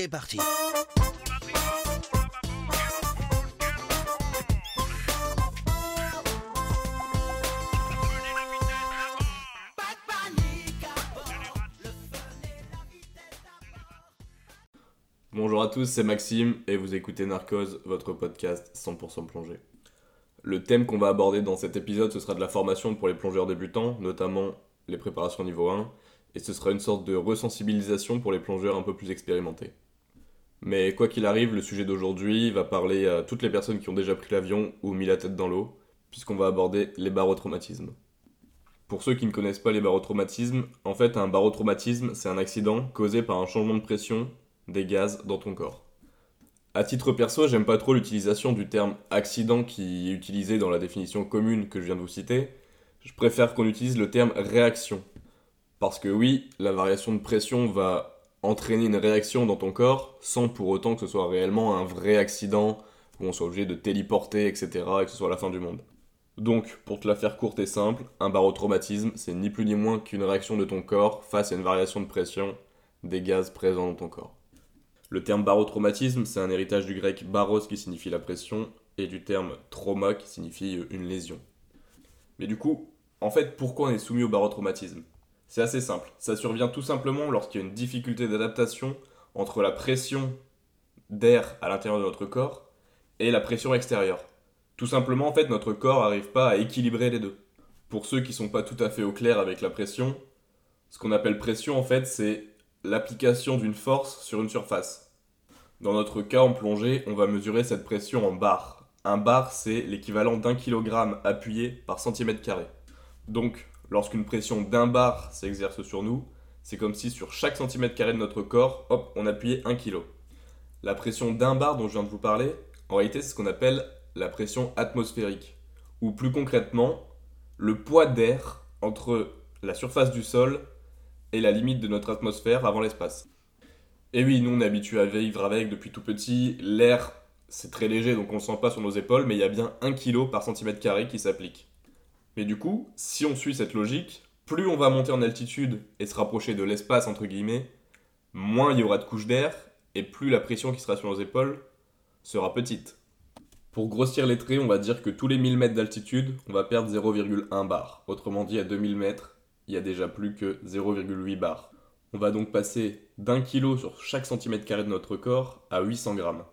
C'est parti. Bonjour à tous, c'est Maxime et vous écoutez Narcose, votre podcast 100% plongée. Le thème qu'on va aborder dans cet épisode, ce sera de la formation pour les plongeurs débutants, notamment les préparations niveau 1, et ce sera une sorte de resensibilisation pour les plongeurs un peu plus expérimentés. Mais quoi qu'il arrive, le sujet d'aujourd'hui va parler à toutes les personnes qui ont déjà pris l'avion ou mis la tête dans l'eau, puisqu'on va aborder les barotraumatismes. Pour ceux qui ne connaissent pas les barotraumatismes, en fait un barotraumatisme c'est un accident causé par un changement de pression des gaz dans ton corps. À titre perso, j'aime pas trop l'utilisation du terme accident qui est utilisé dans la définition commune que je viens de vous citer. Je préfère qu'on utilise le terme réaction. Parce que oui, la variation de pression va entraîner une réaction dans ton corps sans pour autant que ce soit réellement un vrai accident où on soit obligé de téléporter, etc. et que ce soit la fin du monde. Donc, pour te la faire courte et simple, un barotraumatisme, c'est ni plus ni moins qu'une réaction de ton corps face à une variation de pression des gaz présents dans ton corps. Le terme barotraumatisme, c'est un héritage du grec baros qui signifie la pression et du terme trauma qui signifie une lésion. Mais du coup, en fait, pourquoi on est soumis au barotraumatisme? C'est assez simple. Ça survient tout simplement lorsqu'il y a une difficulté d'adaptation entre la pression d'air à l'intérieur de notre corps et la pression extérieure. Tout simplement, en fait, notre corps n'arrive pas à équilibrer les deux. Pour ceux qui sont pas tout à fait au clair avec la pression, ce qu'on appelle pression, en fait, c'est l'application d'une force sur une surface. Dans notre cas en plongée, on va mesurer cette pression en bar. Un bar, c'est l'équivalent d'un kilogramme appuyé par centimètre carré. Donc, lorsqu'une pression d'un bar s'exerce sur nous, c'est comme si sur chaque centimètre carré de notre corps, hop, on appuyait un kilo. La pression d'un bar dont je viens de vous parler, en réalité, c'est ce qu'on appelle la pression atmosphérique. Ou plus concrètement, le poids d'air entre la surface du sol et la limite de notre atmosphère avant l'espace. Et oui, nous on est habitué à vivre avec depuis tout petit, l'air c'est très léger donc on ne sent pas sur nos épaules, mais il y a bien 1 kg par centimètre carré qui s'applique. Mais du coup, si on suit cette logique, plus on va monter en altitude et se rapprocher de l'espace entre guillemets, moins il y aura de couches d'air et plus la pression qui sera sur nos épaules sera petite. Pour grossir les traits, on va dire que tous les 1000 mètres d'altitude, on va perdre 0,1 bar. Autrement dit, à 2000 mètres, il y a déjà plus que 0,8 bar. On va donc passer d'un kilo sur chaque centimètre carré de notre corps à 800 grammes.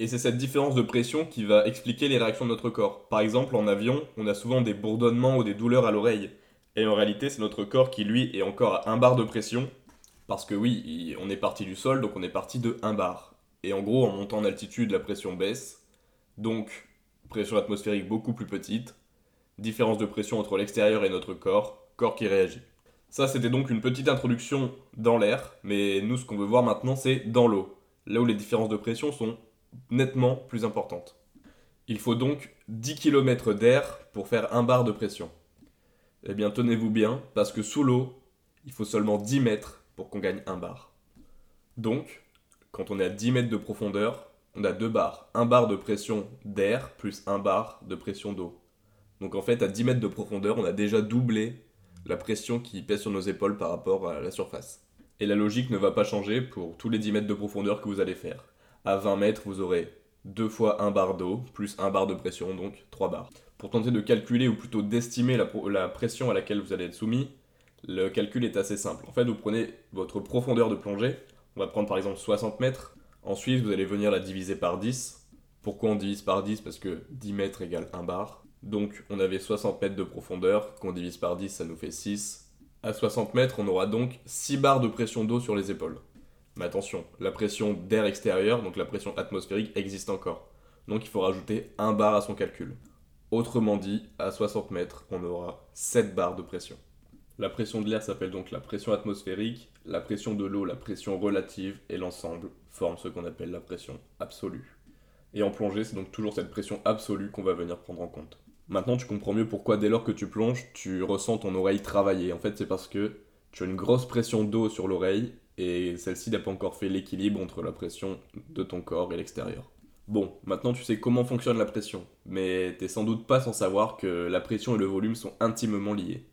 Et c'est cette différence de pression qui va expliquer les réactions de notre corps. Par exemple, en avion, on a souvent des bourdonnements ou des douleurs à l'oreille. Et en réalité, c'est notre corps qui, lui, est encore à 1 bar de pression. Parce que oui, on est parti du sol, donc on est parti de 1 bar. Et en gros, en montant en altitude, la pression baisse. Donc, pression atmosphérique beaucoup plus petite. Différence de pression entre l'extérieur et notre corps corps qui réagit. Ça, c'était donc une petite introduction dans l'air, mais nous, ce qu'on veut voir maintenant, c'est dans l'eau, là où les différences de pression sont nettement plus importantes. Il faut donc 10 km d'air pour faire un bar de pression. Eh bien, tenez-vous bien, parce que sous l'eau, il faut seulement 10 mètres pour qu'on gagne un bar. Donc, quand on est à 10 mètres de profondeur, on a deux bars. Un bar de pression d'air plus un bar de pression d'eau. Donc en fait, à 10 mètres de profondeur, on a déjà doublé la pression qui pèse sur nos épaules par rapport à la surface. Et la logique ne va pas changer pour tous les 10 mètres de profondeur que vous allez faire. À 20 mètres, vous aurez deux fois un bar d'eau, plus un bar de pression, donc 3 bars. Pour tenter de calculer, ou plutôt d'estimer la, la, pression à laquelle vous allez être soumis, le calcul est assez simple. En fait, vous prenez votre profondeur de plongée, on va prendre par exemple 60 mètres, ensuite vous allez venir la diviser par 10. Pourquoi on divise par 10 Parce que 10 mètres égale 1 bar. Donc on avait 60 mètres de profondeur, qu'on divise par 10, ça nous fait 6. À 60 mètres, on aura donc 6 bars de pression d'eau sur les épaules. Mais attention, la pression d'air extérieur, donc la pression atmosphérique, existe encore. Donc il faut rajouter 1 bar à son calcul. Autrement dit, à 60 mètres, on aura 7 bars de pression. La pression de l'air s'appelle donc la pression atmosphérique, la pression de l'eau la pression relative, et l'ensemble forme ce qu'on appelle la pression absolue. Et en plongée, c'est donc toujours cette pression absolue qu'on va venir prendre en compte. Maintenant, tu comprends mieux pourquoi dès lors que tu plonges, tu ressens ton oreille travailler. En fait, c'est parce que tu as une grosse pression d'eau sur l'oreille et celle-ci n'a pas encore fait l'équilibre entre la pression de ton corps et l'extérieur. Bon, maintenant tu sais comment fonctionne la pression, mais t'es sans doute pas sans savoir que la pression et le volume sont intimement liés.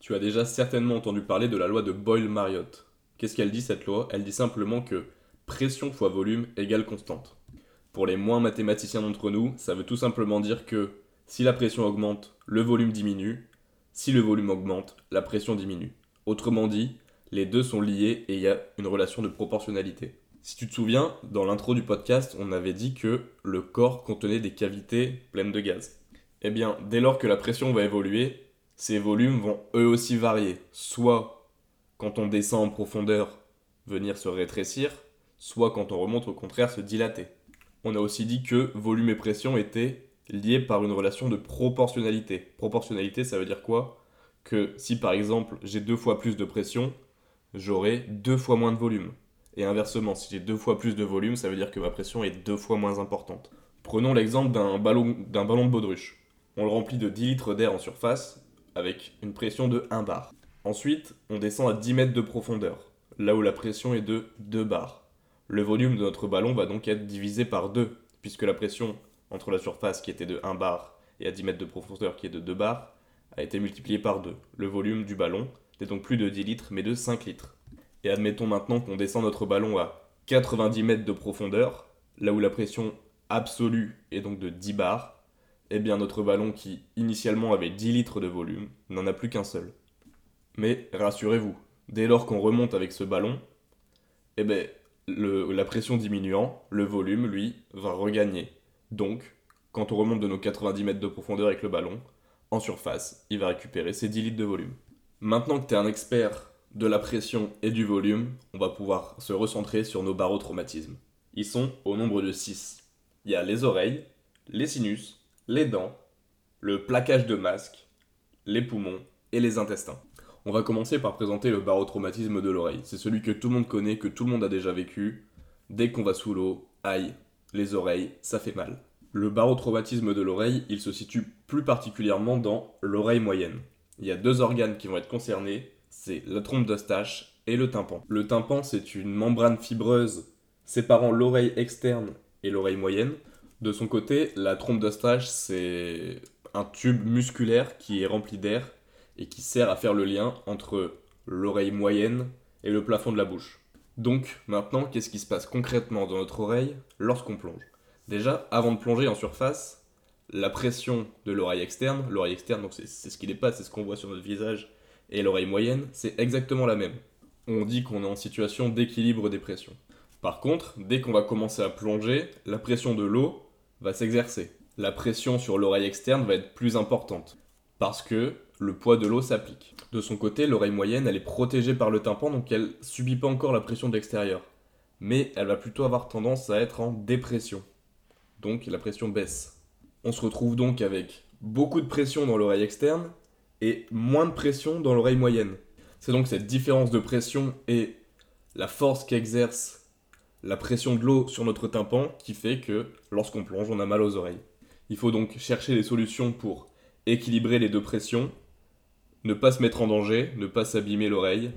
Tu as déjà certainement entendu parler de la loi de Boyle-Marriott. Qu'est-ce qu'elle dit cette loi? Elle dit simplement que pression fois volume égale constante. Pour les moins mathématiciens d'entre nous, ça veut tout simplement dire que si la pression augmente, le volume diminue, si le volume augmente, la pression diminue. Autrement dit, les deux sont liés et il y a une relation de proportionnalité. Si tu te souviens, dans l'intro du podcast, on avait dit que le corps contenait des cavités pleines de gaz. Eh bien, dès lors que la pression va évoluer, ces volumes vont eux aussi varier. Soit quand on descend en profondeur, venir se rétrécir, soit quand on remonte au contraire se dilater. On a aussi dit que volume et pression étaient liés par une relation de proportionnalité. Proportionnalité, ça veut dire quoi? Que si par exemple j'ai deux fois plus de pression, j'aurai deux fois moins de volume. Et inversement, si j'ai deux fois plus de volume, ça veut dire que ma pression est deux fois moins importante. Prenons l'exemple d'un ballon, de baudruche. On le remplit de 10 litres d'air en surface avec une pression de 1 bar. Ensuite, on descend à 10 mètres de profondeur, là où la pression est de 2 bars. Le volume de notre ballon va donc être divisé par 2, puisque la pression entre la surface qui était de 1 bar et à 10 mètres de profondeur qui est de 2 bars a été multiplié par 2. Le volume du ballon donc plus de 10 litres mais de 5 litres. Et admettons maintenant qu'on descend notre ballon à 90 mètres de profondeur, là où la pression absolue est donc de 10 bars, eh bien notre ballon qui initialement avait 10 litres de volume n'en a plus qu'un seul. Mais rassurez-vous, dès lors qu'on remonte avec ce ballon, eh bien, la pression diminuant, le volume, lui, va regagner. Donc, quand on remonte de nos 90 mètres de profondeur avec le ballon, en surface, il va récupérer ses 10 litres de volume. Maintenant que tu es un expert de la pression et du volume, on va pouvoir se recentrer sur nos barotraumatismes. Ils sont au nombre de 6. Il y a les oreilles, les sinus, les dents, le plaquage de masque, les poumons et les intestins. On va commencer par présenter le barotraumatisme de l'oreille. C'est celui que tout le monde connaît, que tout le monde a déjà vécu. Dès qu'on va sous l'eau, aïe, les oreilles, ça fait mal. Le barotraumatisme de l'oreille, il se situe plus particulièrement dans l'oreille moyenne. Il y a deux organes qui vont être concernés, c'est la trompe d'Eustache et le tympan. Le tympan, c'est une membrane fibreuse séparant l'oreille externe et l'oreille moyenne. De son côté, la trompe d'Eustache, c'est un tube musculaire qui est rempli d'air et qui sert à faire le lien entre l'oreille moyenne et le plafond de la bouche. Donc, maintenant, qu'est-ce qui se passe concrètement dans notre oreille lorsqu'on plonge? Déjà, avant de plonger en surface, la pression de l'oreille externe, l'oreille externe, donc c'est ce qui dépasse, c'est ce qu'on voit sur notre visage, et l'oreille moyenne, c'est exactement la même. On dit qu'on est en situation d'équilibre des pressions. Par contre, dès qu'on va commencer à plonger, la pression de l'eau va s'exercer. La pression sur l'oreille externe va être plus importante parce que le poids de l'eau s'applique. De son côté, l'oreille moyenne, elle est protégée par le tympan, donc elle subit pas encore la pression de l'extérieur. Mais elle va plutôt avoir tendance à être en dépression. Donc la pression baisse. On se retrouve donc avec beaucoup de pression dans l'oreille externe et moins de pression dans l'oreille moyenne. C'est donc cette différence de pression et la force qu'exerce la pression de l'eau sur notre tympan qui fait que lorsqu'on plonge, on a mal aux oreilles. Il faut donc chercher des solutions pour équilibrer les deux pressions, ne pas se mettre en danger, ne pas s'abîmer l'oreille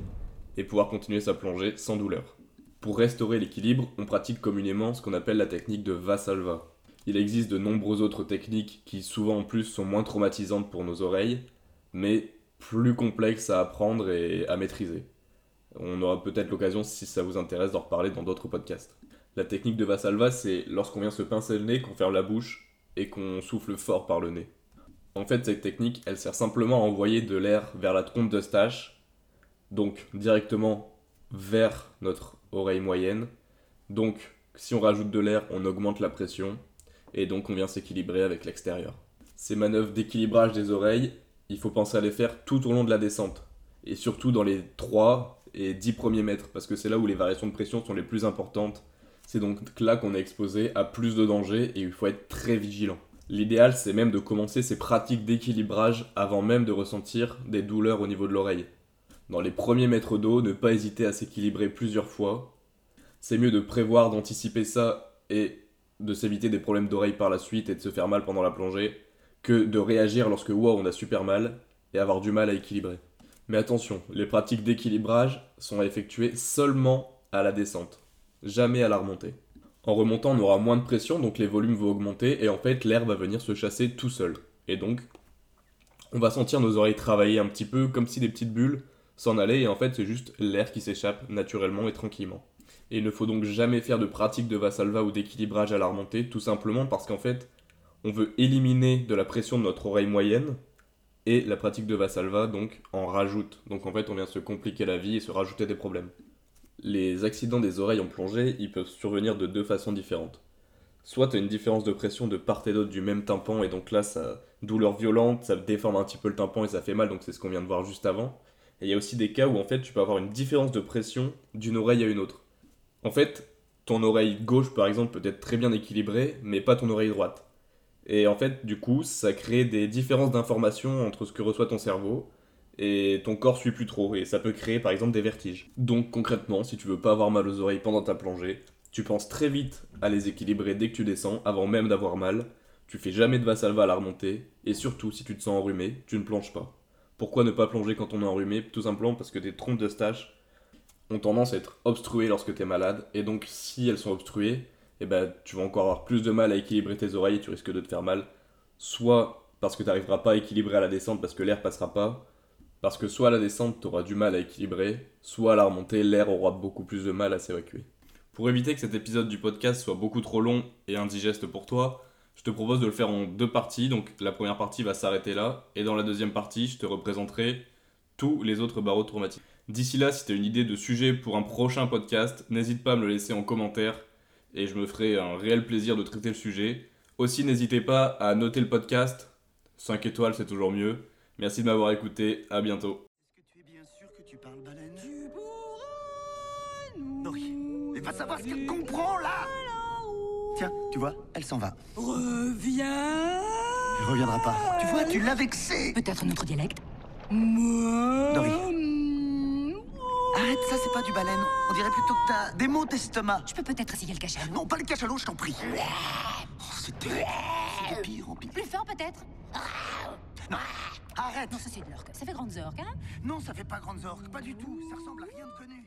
et pouvoir continuer sa plongée sans douleur. Pour restaurer l'équilibre, on pratique communément ce qu'on appelle la technique de Vasalva. Il existe de nombreuses autres techniques qui souvent en plus sont moins traumatisantes pour nos oreilles, mais plus complexe à apprendre et à maîtriser. On aura peut-être l'occasion, si ça vous intéresse, d'en reparler dans d'autres podcasts. La technique de Vassalva, c'est lorsqu'on vient se pincer le nez, qu'on ferme la bouche et qu'on souffle fort par le nez. En fait, cette technique, elle sert simplement à envoyer de l'air vers la trompe d'Eustache, donc directement vers notre oreille moyenne. Donc, si on rajoute de l'air, on augmente la pression, et donc on vient s'équilibrer avec l'extérieur. Ces manœuvres d'équilibrage des oreilles, il faut penser à les faire tout au long de la descente. Et surtout dans les 3 et 10 premiers mètres, parce que c'est là où les variations de pression sont les plus importantes. C'est donc là qu'on est exposé à plus de dangers et il faut être très vigilant. L'idéal, c'est même de commencer ces pratiques d'équilibrage avant même de ressentir des douleurs au niveau de l'oreille. Dans les premiers mètres d'eau, ne pas hésiter à s'équilibrer plusieurs fois. C'est mieux de prévoir, d'anticiper ça et de s'éviter des problèmes d'oreille par la suite et de se faire mal pendant la plongée que de réagir lorsque wow, on a super mal et avoir du mal à équilibrer. Mais attention, les pratiques d'équilibrage sont à effectuer seulement à la descente, jamais à la remontée. En remontant, on aura moins de pression, donc les volumes vont augmenter et en fait l'air va venir se chasser tout seul. Et donc, on va sentir nos oreilles travailler un petit peu comme si des petites bulles s'en allaient et en fait c'est juste l'air qui s'échappe naturellement et tranquillement. Et il ne faut donc jamais faire de pratique de Vassalva ou d'équilibrage à la remontée, tout simplement parce qu'en fait, on veut éliminer de la pression de notre oreille moyenne, et la pratique de Vassalva donc en rajoute. Donc en fait, on vient se compliquer la vie et se rajouter des problèmes. Les accidents des oreilles en plongée, ils peuvent survenir de deux façons différentes. Soit tu as une différence de pression de part et d'autre du même tympan, et donc là, ça douleur violente, ça déforme un petit peu le tympan et ça fait mal, donc c'est ce qu'on vient de voir juste avant. Et il y a aussi des cas où en fait tu peux avoir une différence de pression d'une oreille à une autre. En fait, ton oreille gauche par exemple peut être très bien équilibrée, mais pas ton oreille droite. Et en fait, du coup, ça crée des différences d'informations entre ce que reçoit ton cerveau et ton corps suit plus trop, et ça peut créer par exemple des vertiges. Donc concrètement, si tu veux pas avoir mal aux oreilles pendant ta plongée, tu penses très vite à les équilibrer dès que tu descends, avant même d'avoir mal, tu fais jamais de Vassalva à la remontée, et surtout si tu te sens enrhumé, tu ne plonges pas. Pourquoi ne pas plonger quand on est enrhumé? Tout simplement parce que tes trompes de stage ont tendance à être obstruées lorsque tu es malade, et donc si elles sont obstruées, eh ben, tu vas encore avoir plus de mal à équilibrer tes oreilles et tu risques de te faire mal. Soit parce que tu n'arriveras pas à équilibrer à la descente parce que l'air passera pas, parce que soit à la descente tu auras du mal à équilibrer, soit à la remontée l'air aura beaucoup plus de mal à s'évacuer. Pour éviter que cet épisode du podcast soit beaucoup trop long et indigeste pour toi, je te propose de le faire en deux parties. Donc la première partie va s'arrêter là, et dans la deuxième partie, je te représenterai tous les autres barreaux traumatiques. D'ici là, si tu as une idée de sujet pour un prochain podcast, n'hésite pas à me le laisser en commentaire et je me ferai un réel plaisir de traiter le sujet. Aussi, n'hésitez pas à noter le podcast. 5 étoiles, c'est toujours mieux. Merci de m'avoir écouté. À bientôt. Est-ce que tu es bien sûr que tu parles baleine? Mais va savoir ce qu'elle comprend là Tiens, tu vois, elle s'en va. Reviens Elle reviendra pas. Tu vois, tu l'as vexée Peut-être notre dialecte? Nori. Mm. Arrête, ça c'est pas du baleine. On dirait plutôt que t'as des maux d'estomac. Je peux peut-être essayer le cachalot Non, pas le cachalot, je t'en prie. Oh, c'est de... c'est de pire en pire. Plus fort peut-être Non, arrête Non, ça c'est de l'orque. Ça fait grande orque, hein Non, ça fait pas grande orque, pas du tout. Ça ressemble à rien de connu.